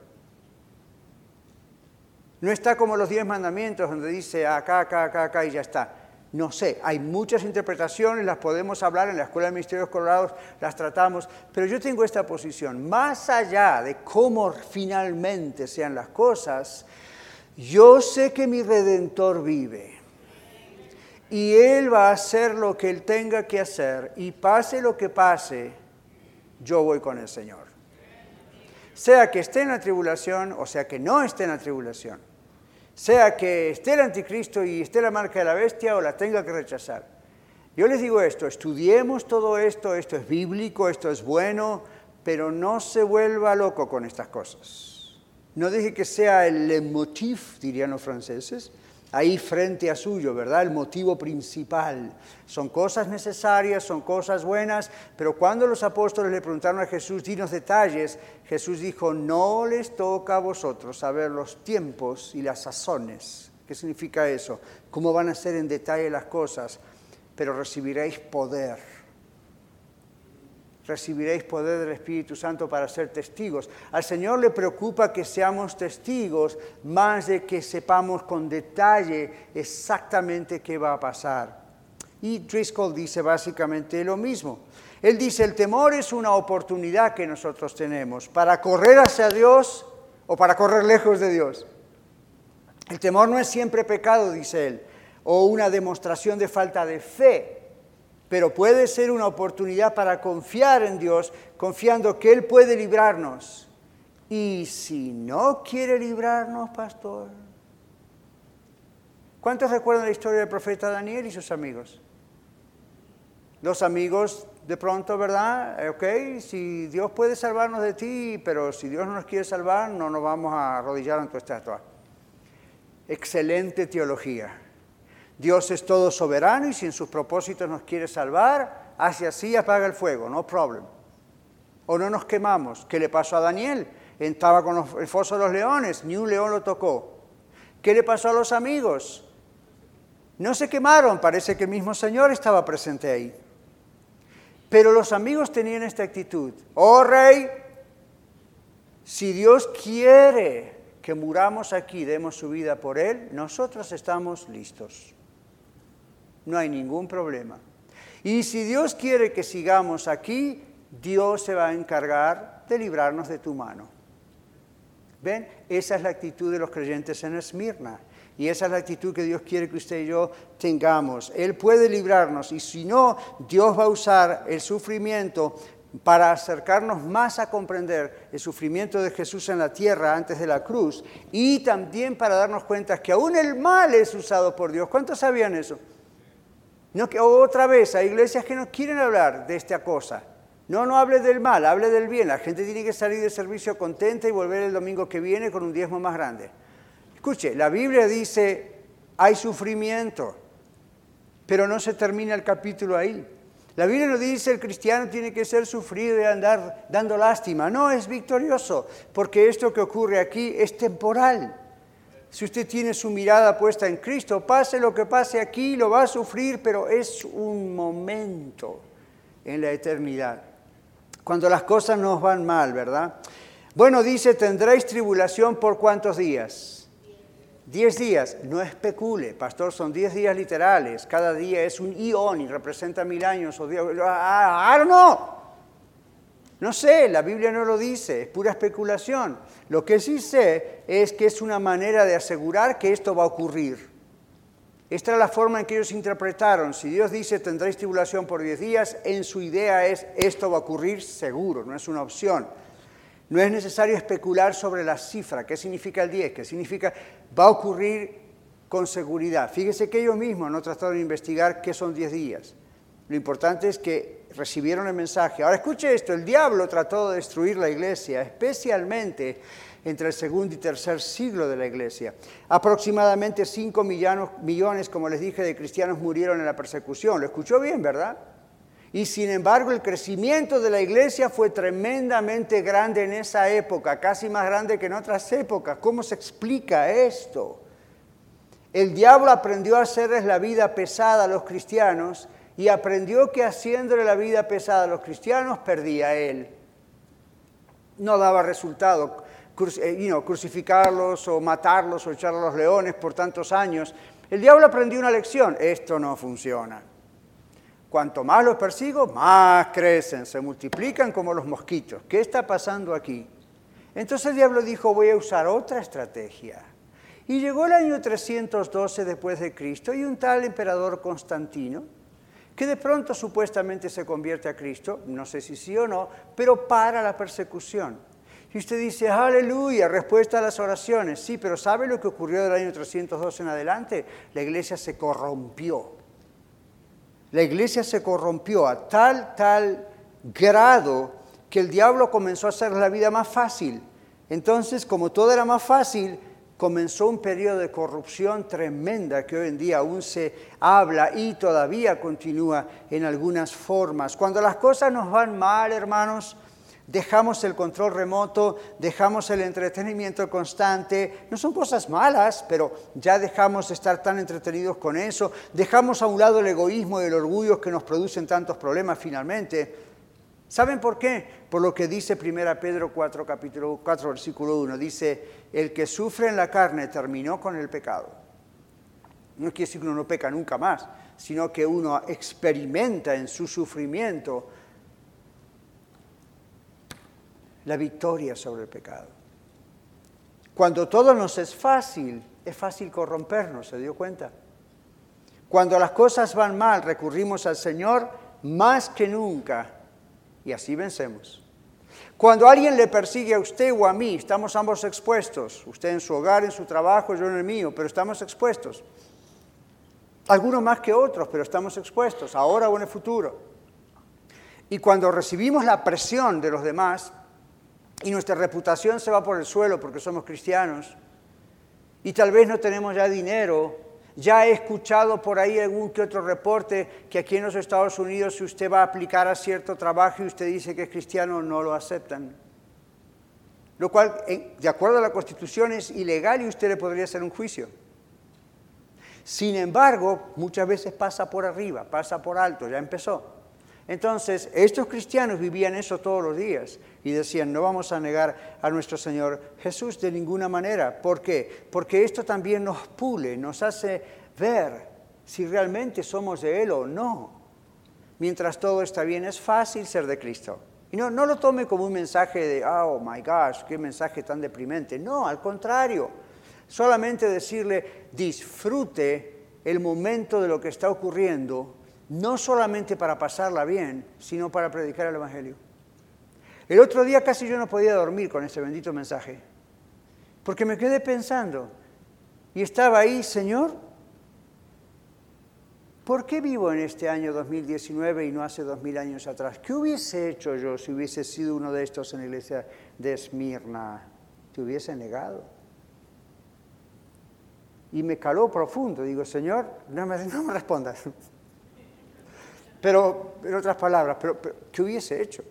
No está como los diez mandamientos donde dice acá, acá, acá, acá y ya está. No sé, hay muchas interpretaciones, las podemos hablar en la Escuela de Ministerios Colorados, las tratamos, pero yo tengo esta posición. Más allá de cómo finalmente sean las cosas, yo sé que mi Redentor vive. Y Él va a hacer lo que Él tenga que hacer. Y pase lo que pase, yo voy con el Señor. Sea que esté en la tribulación o sea que no esté en la tribulación sea que esté el anticristo y esté la marca de la bestia o la tenga que rechazar. Yo les digo esto, estudiemos todo esto, esto es bíblico, esto es bueno, pero no se vuelva loco con estas cosas. No deje que sea el motif, dirían los franceses, ahí frente a suyo, ¿verdad? El motivo principal. Son cosas necesarias, son cosas buenas, pero cuando los apóstoles le preguntaron a Jesús, dinos detalles, Jesús dijo, no les toca a vosotros saber los tiempos y las sazones. ¿Qué significa eso? ¿Cómo van a ser en detalle las cosas? Pero recibiréis poder recibiréis poder del Espíritu Santo para ser testigos. Al Señor le preocupa que seamos testigos más de que sepamos con detalle exactamente qué va a pasar. Y Driscoll dice básicamente lo mismo. Él dice, el temor es una oportunidad que nosotros tenemos para correr hacia Dios o para correr lejos de Dios. El temor no es siempre pecado, dice él, o una demostración de falta de fe pero puede ser una oportunidad para confiar en Dios, confiando que Él puede librarnos. Y si no quiere librarnos, pastor. ¿Cuántos recuerdan la historia del profeta Daniel y sus amigos? Los amigos de pronto, ¿verdad? Eh, ok, si Dios puede salvarnos de ti, pero si Dios no nos quiere salvar, no nos vamos a arrodillar ante tu estatua. Excelente teología. Dios es todo soberano y si en sus propósitos nos quiere salvar, hace así, apaga el fuego, no problem. O no nos quemamos. ¿Qué le pasó a Daniel? Estaba con el foso de los leones, ni un león lo tocó. ¿Qué le pasó a los amigos? No se quemaron, parece que el mismo Señor estaba presente ahí. Pero los amigos tenían esta actitud. Oh rey, si Dios quiere que muramos aquí, demos su vida por Él, nosotros estamos listos no hay ningún problema. Y si Dios quiere que sigamos aquí, Dios se va a encargar de librarnos de tu mano. ¿Ven? Esa es la actitud de los creyentes en Esmirna. Y esa es la actitud que Dios quiere que usted y yo tengamos. Él puede librarnos y si no, Dios va a usar el sufrimiento para acercarnos más a comprender el sufrimiento de Jesús en la tierra antes de la cruz y también para darnos cuenta que aún el mal es usado por Dios. ¿Cuántos sabían eso? No, que otra vez, hay iglesias que no quieren hablar de esta cosa. No, no hable del mal, hable del bien. La gente tiene que salir del servicio contenta y volver el domingo que viene con un diezmo más grande. Escuche, la Biblia dice, hay sufrimiento, pero no se termina el capítulo ahí. La Biblia no dice el cristiano tiene que ser sufrido y andar dando lástima. No, es victorioso, porque esto que ocurre aquí es temporal. Si usted tiene su mirada puesta en Cristo, pase lo que pase aquí, lo va a sufrir, pero es un momento en la eternidad. Cuando las cosas nos van mal, ¿verdad? Bueno, dice, tendréis tribulación por cuántos días? Diez días, no especule, pastor, son diez días literales, cada día es un ión y representa mil años o días. ¡Ah, no! No sé, la Biblia no lo dice, es pura especulación. Lo que sí sé es que es una manera de asegurar que esto va a ocurrir. Esta es la forma en que ellos interpretaron. Si Dios dice tendréis tribulación por diez días, en su idea es esto va a ocurrir seguro, no es una opción. No es necesario especular sobre la cifra. ¿Qué significa el 10? ¿Qué significa va a ocurrir con seguridad? Fíjese que ellos mismos no trataron de investigar qué son diez días. Lo importante es que recibieron el mensaje. Ahora escuche esto, el diablo trató de destruir la iglesia, especialmente entre el segundo y tercer siglo de la iglesia. Aproximadamente 5 millones, como les dije, de cristianos murieron en la persecución. Lo escuchó bien, ¿verdad? Y sin embargo el crecimiento de la iglesia fue tremendamente grande en esa época, casi más grande que en otras épocas. ¿Cómo se explica esto? El diablo aprendió a hacerles la vida pesada a los cristianos y aprendió que haciéndole la vida pesada a los cristianos perdía él. No daba resultado. Eh, crucificarlos o matarlos o echarlos a los leones por tantos años. El diablo aprendió una lección. Esto no funciona. Cuanto más los persigo, más crecen, se multiplican como los mosquitos. ¿Qué está pasando aquí? Entonces el diablo dijo, voy a usar otra estrategia. Y llegó el año 312 después de Cristo y un tal emperador Constantino, que de pronto supuestamente se convierte a Cristo, no sé si sí o no, pero para la persecución. Y usted dice, aleluya, respuesta a las oraciones. Sí, pero ¿sabe lo que ocurrió del año 312 en adelante? La iglesia se corrompió la iglesia se corrompió a tal, tal grado que el diablo comenzó a hacer la vida más fácil. Entonces, como todo era más fácil, comenzó un periodo de corrupción tremenda que hoy en día aún se habla y todavía continúa en algunas formas. Cuando las cosas nos van mal, hermanos, dejamos el control remoto, dejamos el entretenimiento constante. No son cosas malas, pero ya dejamos de estar tan entretenidos con eso, dejamos a un lado el egoísmo y el orgullo que nos producen tantos problemas finalmente. ¿Saben por qué? Por lo que dice 1 Pedro 4, capítulo 4, versículo 1. Dice, el que sufre en la carne terminó con el pecado. No quiere decir que uno no peca nunca más, sino que uno experimenta en su sufrimiento la victoria sobre el pecado. Cuando todo nos es fácil, es fácil corrompernos, ¿se dio cuenta? Cuando las cosas van mal, recurrimos al Señor más que nunca y así vencemos. Cuando alguien le persigue a usted o a mí, estamos ambos expuestos, usted en su hogar, en su trabajo, yo en el mío, pero estamos expuestos. Algunos más que otros, pero estamos expuestos, ahora o en el futuro. Y cuando recibimos la presión de los demás, y nuestra reputación se va por el suelo porque somos cristianos y tal vez no tenemos ya dinero. Ya he escuchado por ahí algún que otro reporte que aquí en los Estados Unidos si usted va a aplicar a cierto trabajo y usted dice que es cristiano, no lo aceptan. Lo cual, de acuerdo a la Constitución, es ilegal y usted le podría hacer un juicio. Sin embargo, muchas veces pasa por arriba, pasa por alto, ya empezó. Entonces, estos cristianos vivían eso todos los días y decían, no vamos a negar a nuestro Señor Jesús de ninguna manera. ¿Por qué? Porque esto también nos pule, nos hace ver si realmente somos de Él o no. Mientras todo está bien, es fácil ser de Cristo. Y no, no lo tome como un mensaje de, oh my gosh, qué mensaje tan deprimente. No, al contrario. Solamente decirle, disfrute el momento de lo que está ocurriendo no solamente para pasarla bien, sino para predicar el Evangelio. El otro día casi yo no podía dormir con ese bendito mensaje, porque me quedé pensando y estaba ahí, Señor, ¿por qué vivo en este año 2019 y no hace dos mil años atrás? ¿Qué hubiese hecho yo si hubiese sido uno de estos en la iglesia de Esmirna? ¿Te hubiese negado? Y me caló profundo. Digo, Señor, no me, no me respondas. Pero, en otras palabras, pero, ¿qué hubiese hecho?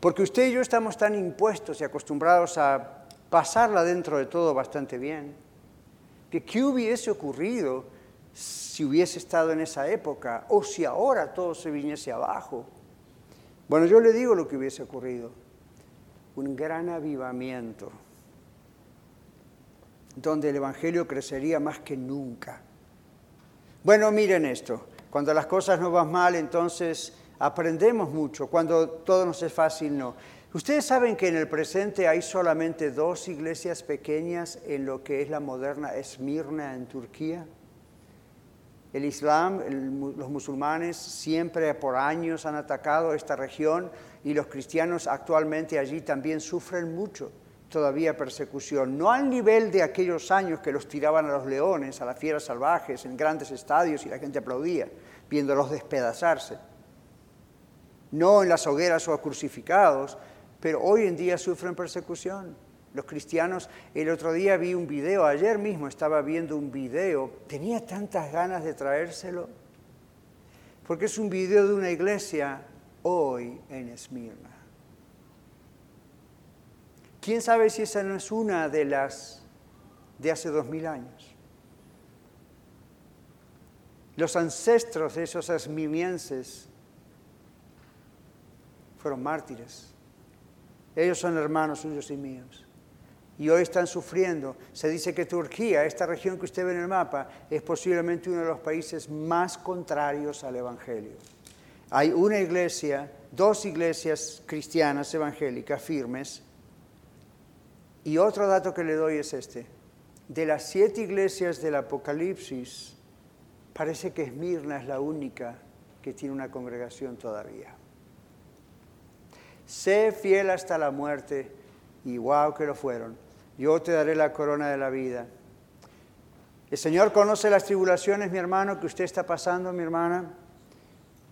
Porque usted y yo estamos tan impuestos y acostumbrados a pasarla dentro de todo bastante bien, que qué hubiese ocurrido si hubiese estado en esa época o si ahora todo se viniese abajo. Bueno, yo le digo lo que hubiese ocurrido. Un gran avivamiento, donde el Evangelio crecería más que nunca. Bueno, miren esto. Cuando las cosas no van mal, entonces aprendemos mucho. Cuando todo nos es fácil, no. Ustedes saben que en el presente hay solamente dos iglesias pequeñas en lo que es la moderna Esmirna en Turquía. El Islam, los musulmanes siempre por años han atacado esta región y los cristianos actualmente allí también sufren mucho todavía persecución, no al nivel de aquellos años que los tiraban a los leones, a las fieras salvajes, en grandes estadios y la gente aplaudía, viéndolos despedazarse, no en las hogueras o crucificados, pero hoy en día sufren persecución. Los cristianos, el otro día vi un video, ayer mismo estaba viendo un video, tenía tantas ganas de traérselo, porque es un video de una iglesia hoy en Esmirna. ¿Quién sabe si esa no es una de las de hace dos mil años? Los ancestros de esos esmirnienses fueron mártires. Ellos son hermanos suyos y míos. Y hoy están sufriendo. Se dice que Turquía, esta región que usted ve en el mapa, es posiblemente uno de los países más contrarios al Evangelio. Hay una iglesia, dos iglesias cristianas evangélicas firmes. Y otro dato que le doy es este. De las siete iglesias del Apocalipsis, parece que Esmirna es la única que tiene una congregación todavía. Sé fiel hasta la muerte, y wow que lo fueron. Yo te daré la corona de la vida. El Señor conoce las tribulaciones, mi hermano, que usted está pasando, mi hermana,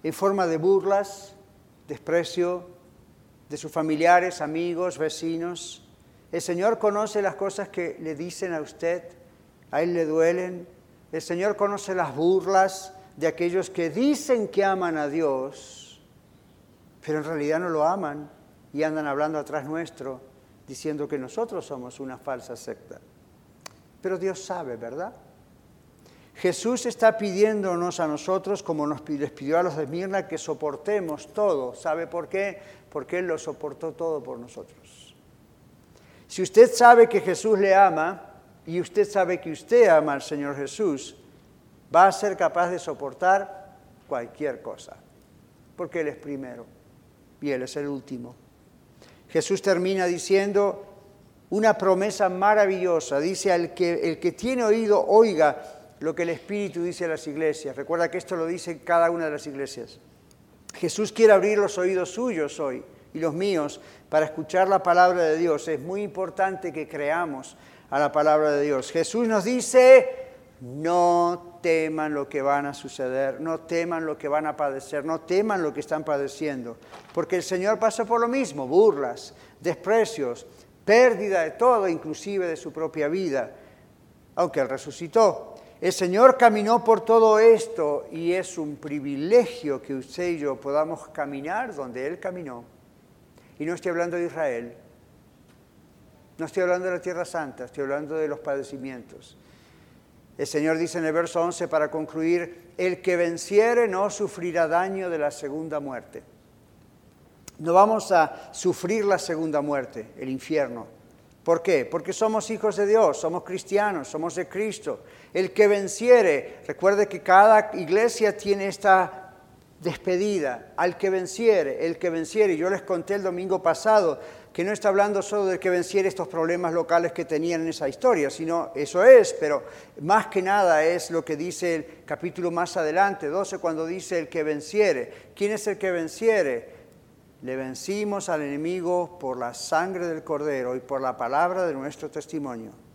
en forma de burlas, desprecio de sus familiares, amigos, vecinos. El Señor conoce las cosas que le dicen a usted, a Él le duelen. El Señor conoce las burlas de aquellos que dicen que aman a Dios, pero en realidad no lo aman y andan hablando atrás nuestro diciendo que nosotros somos una falsa secta. Pero Dios sabe, ¿verdad? Jesús está pidiéndonos a nosotros, como nos les pidió a los de Mirna, que soportemos todo. ¿Sabe por qué? Porque Él lo soportó todo por nosotros. Si usted sabe que Jesús le ama y usted sabe que usted ama al Señor Jesús, va a ser capaz de soportar cualquier cosa, porque Él es primero y Él es el último. Jesús termina diciendo una promesa maravillosa. Dice, al que, el que tiene oído, oiga lo que el Espíritu dice a las iglesias. Recuerda que esto lo dice cada una de las iglesias. Jesús quiere abrir los oídos suyos hoy y los míos para escuchar la palabra de Dios. Es muy importante que creamos a la palabra de Dios. Jesús nos dice, no teman lo que van a suceder, no teman lo que van a padecer, no teman lo que están padeciendo, porque el Señor pasó por lo mismo, burlas, desprecios, pérdida de todo, inclusive de su propia vida, aunque Él resucitó. El Señor caminó por todo esto y es un privilegio que usted y yo podamos caminar donde Él caminó. Y no estoy hablando de Israel, no estoy hablando de la Tierra Santa, estoy hablando de los padecimientos. El Señor dice en el verso 11 para concluir, el que venciere no sufrirá daño de la segunda muerte. No vamos a sufrir la segunda muerte, el infierno. ¿Por qué? Porque somos hijos de Dios, somos cristianos, somos de Cristo. El que venciere, recuerde que cada iglesia tiene esta despedida, al que venciere, el que venciere. Yo les conté el domingo pasado que no está hablando solo de que venciera estos problemas locales que tenían en esa historia, sino eso es, pero más que nada es lo que dice el capítulo más adelante, 12, cuando dice el que venciere. ¿Quién es el que venciere? Le vencimos al enemigo por la sangre del cordero y por la palabra de nuestro testimonio.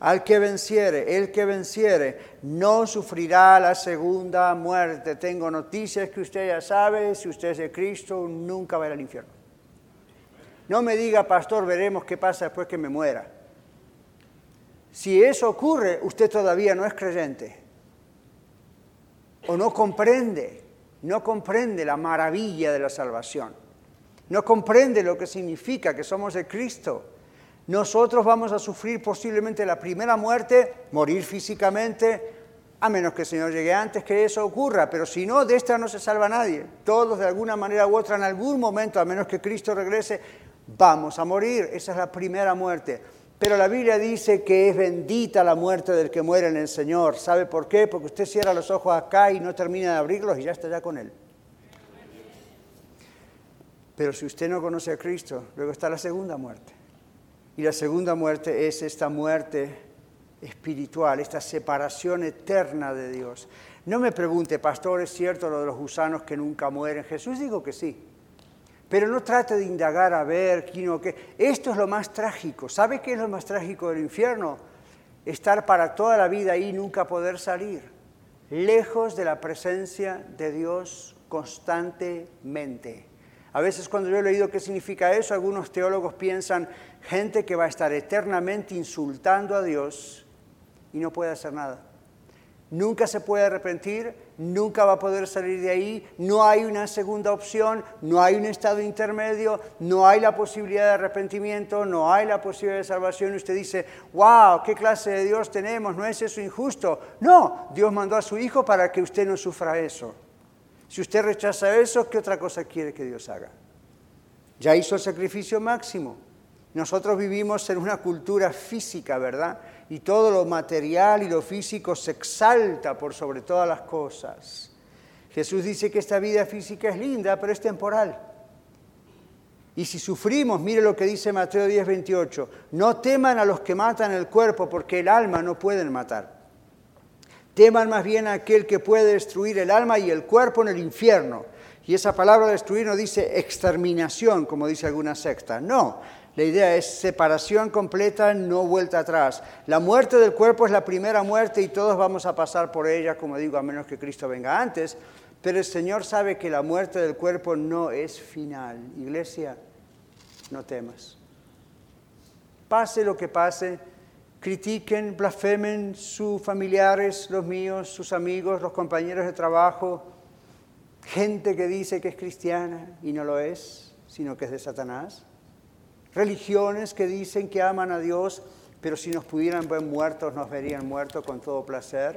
Al que venciere, el que venciere, no sufrirá la segunda muerte. Tengo noticias que usted ya sabe, si usted es de Cristo, nunca va a ir al infierno. No me diga, pastor, veremos qué pasa después que me muera. Si eso ocurre, usted todavía no es creyente. O no comprende, no comprende la maravilla de la salvación. No comprende lo que significa que somos de Cristo. Nosotros vamos a sufrir posiblemente la primera muerte, morir físicamente, a menos que el Señor llegue antes que eso ocurra, pero si no, de esta no se salva nadie. Todos de alguna manera u otra, en algún momento, a menos que Cristo regrese, vamos a morir. Esa es la primera muerte. Pero la Biblia dice que es bendita la muerte del que muere en el Señor. ¿Sabe por qué? Porque usted cierra los ojos acá y no termina de abrirlos y ya está ya con Él. Pero si usted no conoce a Cristo, luego está la segunda muerte. Y la segunda muerte es esta muerte espiritual, esta separación eterna de Dios. No me pregunte, pastor, ¿es cierto lo de los gusanos que nunca mueren? Jesús dijo que sí. Pero no trate de indagar a ver quién o qué. Esto es lo más trágico. ¿Sabe qué es lo más trágico del infierno? Estar para toda la vida ahí y nunca poder salir. Lejos de la presencia de Dios constantemente. A veces cuando yo he leído qué significa eso, algunos teólogos piensan gente que va a estar eternamente insultando a Dios y no puede hacer nada. Nunca se puede arrepentir, nunca va a poder salir de ahí, no hay una segunda opción, no hay un estado intermedio, no hay la posibilidad de arrepentimiento, no hay la posibilidad de salvación. Y usted dice, wow, ¿qué clase de Dios tenemos? ¿No es eso injusto? No, Dios mandó a su Hijo para que usted no sufra eso. Si usted rechaza eso, ¿qué otra cosa quiere que Dios haga? Ya hizo el sacrificio máximo. Nosotros vivimos en una cultura física, ¿verdad? y todo lo material y lo físico se exalta por sobre todas las cosas. Jesús dice que esta vida física es linda, pero es temporal. Y si sufrimos, mire lo que dice Mateo 10, 28, no teman a los que matan el cuerpo, porque el alma no pueden matar. Teman más bien a aquel que puede destruir el alma y el cuerpo en el infierno. Y esa palabra destruir no dice exterminación, como dice alguna secta. No, la idea es separación completa, no vuelta atrás. La muerte del cuerpo es la primera muerte y todos vamos a pasar por ella, como digo, a menos que Cristo venga antes. Pero el Señor sabe que la muerte del cuerpo no es final. Iglesia, no temas. Pase lo que pase, critiquen, blasfemen sus familiares, los míos, sus amigos, los compañeros de trabajo, gente que dice que es cristiana y no lo es, sino que es de Satanás religiones que dicen que aman a Dios, pero si nos pudieran ver muertos, nos verían muertos con todo placer.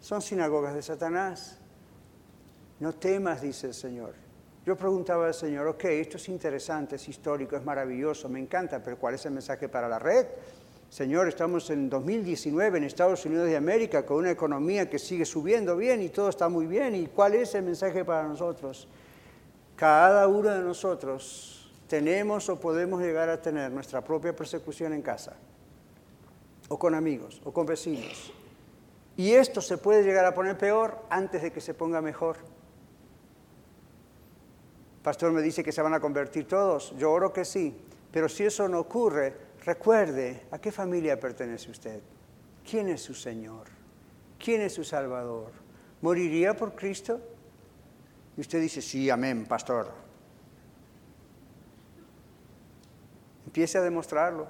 Son sinagogas de Satanás. No temas, dice el Señor. Yo preguntaba al Señor, ok, esto es interesante, es histórico, es maravilloso, me encanta, pero ¿cuál es el mensaje para la red? Señor, estamos en 2019 en Estados Unidos de América con una economía que sigue subiendo bien y todo está muy bien. ¿Y cuál es el mensaje para nosotros? Cada uno de nosotros tenemos o podemos llegar a tener nuestra propia persecución en casa, o con amigos, o con vecinos. Y esto se puede llegar a poner peor antes de que se ponga mejor. pastor me dice que se van a convertir todos. Yo oro que sí. Pero si eso no ocurre, recuerde a qué familia pertenece usted. ¿Quién es su Señor? ¿Quién es su Salvador? ¿Moriría por Cristo? Y usted dice, sí, amén, pastor. Empiece a demostrarlo.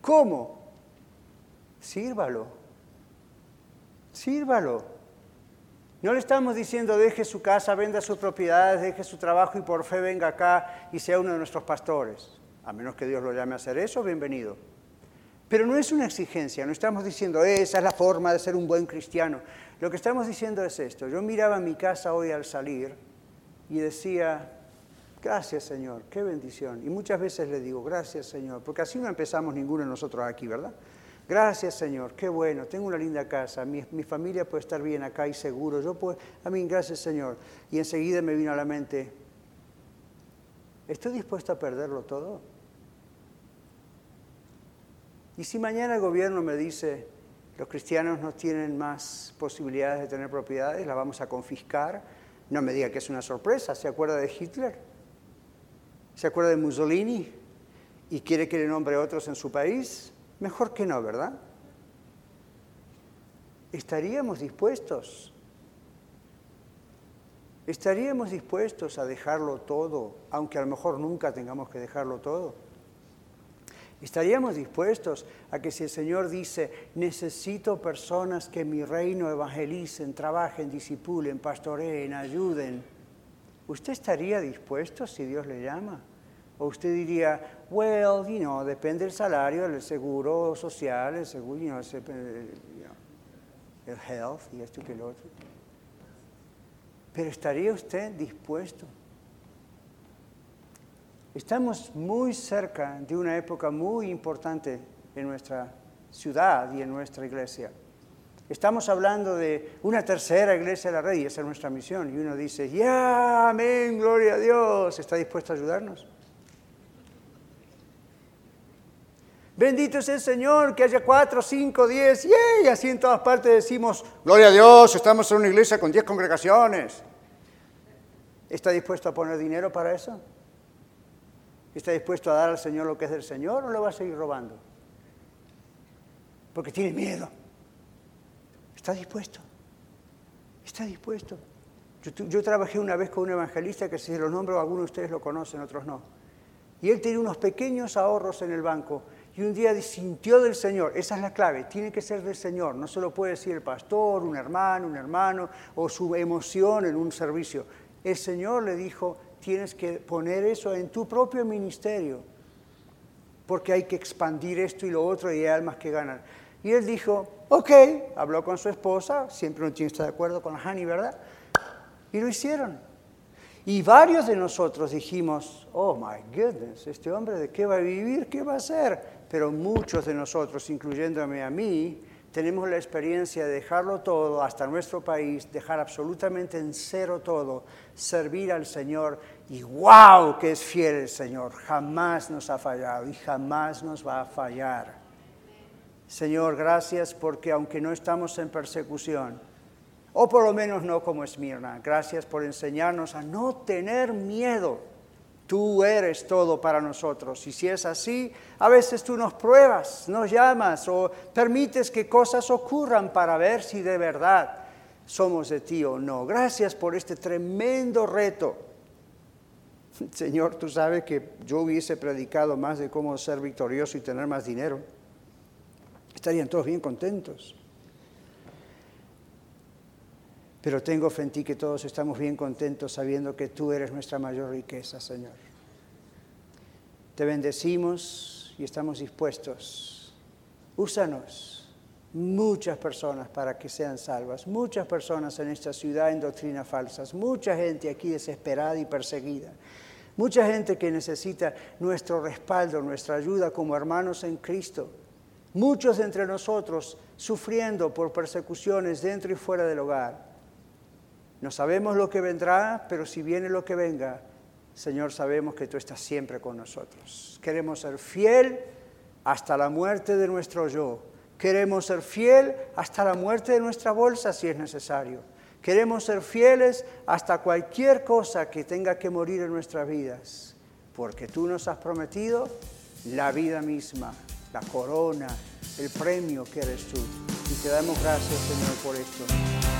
¿Cómo? Sírvalo. Sírvalo. No le estamos diciendo deje su casa, venda sus propiedades, deje su trabajo y por fe venga acá y sea uno de nuestros pastores. A menos que Dios lo llame a hacer eso, bienvenido. Pero no es una exigencia, no estamos diciendo esa es la forma de ser un buen cristiano. Lo que estamos diciendo es esto. Yo miraba mi casa hoy al salir y decía, Gracias Señor, qué bendición. Y muchas veces le digo, gracias Señor, porque así no empezamos ninguno de nosotros aquí, ¿verdad? Gracias Señor, qué bueno, tengo una linda casa, mi, familia puede estar bien acá y seguro, yo puedo, a mí gracias Señor. Y enseguida me vino a la mente, ¿estoy dispuesto a perderlo todo? Y si mañana el gobierno me dice, los cristianos no tienen más posibilidades de tener propiedades, las vamos a confiscar, no me diga que es una sorpresa, ¿se acuerda de Hitler? ¿Se acuerda de Mussolini? ¿Y quiere que le nombre otros en su país? Mejor que no, ¿verdad? ¿Estaríamos dispuestos? ¿Estaríamos dispuestos a dejarlo todo, aunque a lo mejor nunca tengamos que dejarlo todo? ¿Estaríamos dispuestos a que si el Señor dice, necesito personas que mi reino evangelicen, trabajen, disipulen, pastoreen, ayuden? ¿Usted estaría dispuesto si Dios le llama? O usted diría, well, you know, depende del salario, el seguro social, el seguro, you know, el health y esto que lo otro. Pero ¿estaría usted dispuesto? Estamos muy cerca de una época muy importante en nuestra ciudad y en nuestra iglesia. Estamos hablando de una tercera iglesia de la red y esa es nuestra misión. Y uno dice, ya, amén, gloria a Dios. ¿Está dispuesto a ayudarnos? Bendito es el Señor, que haya cuatro, cinco, diez, y así en todas partes decimos, gloria a Dios, estamos en una iglesia con diez congregaciones. ¿Está dispuesto a poner dinero para eso? ¿Está dispuesto a dar al Señor lo que es del Señor o lo va a seguir robando? Porque tiene miedo. ¿Está dispuesto? ¿Está dispuesto? Yo, trabajé una vez con un evangelista que si lo nombro, algunos de ustedes lo conocen, otros no. Y él tenía unos pequeños ahorros en el banco Y un día sintió del Señor, esa es la clave, tiene que ser del Señor, no se lo puede decir el pastor, un hermano, un hermano o su emoción en un servicio. El Señor le dijo, tienes que poner eso en tu propio ministerio, porque hay que expandir esto y lo otro y hay almas que ganan. Y él dijo, ok, habló con su esposa, siempre no tiene que estar de acuerdo con Hani, ¿verdad? Y lo hicieron. Y varios de nosotros dijimos, oh my goodness, este hombre de qué va a vivir, qué va a hacer. Pero muchos de nosotros, incluyéndome a mí, tenemos la experiencia de dejarlo todo, hasta nuestro país, dejar absolutamente en cero todo, servir al Señor y wow, que es fiel el Señor, jamás nos ha fallado y jamás nos va a fallar. Señor, gracias porque aunque no estamos en persecución, o por lo menos no como Esmirna, gracias por enseñarnos a no tener miedo. Tú eres todo para nosotros. Y si es así, a veces tú nos pruebas, nos llamas o permites que cosas ocurran para ver si de verdad somos de ti o no. Gracias por este tremendo reto. Señor, tú sabes que yo hubiese predicado más de cómo ser victorioso y tener más dinero estarían todos bien contentos. Pero tengo fe en ti que todos estamos bien contentos sabiendo que tú eres nuestra mayor riqueza, Señor. Te bendecimos y estamos dispuestos. Úsanos muchas personas para que sean salvas, muchas personas en esta ciudad en doctrinas falsas, mucha gente aquí desesperada y perseguida, mucha gente que necesita nuestro respaldo, nuestra ayuda como hermanos en Cristo. Muchos entre nosotros sufriendo por persecuciones dentro y fuera del hogar. No sabemos lo que vendrá, pero si viene lo que venga, Señor, sabemos que tú estás siempre con nosotros. Queremos ser fiel hasta la muerte de nuestro yo. Queremos ser fiel hasta la muerte de nuestra bolsa si es necesario. Queremos ser fieles hasta cualquier cosa que tenga que morir en nuestras vidas, porque tú nos has prometido la vida misma la corona, el premio que eres tú. Y te damos gracias, Señor, por esto.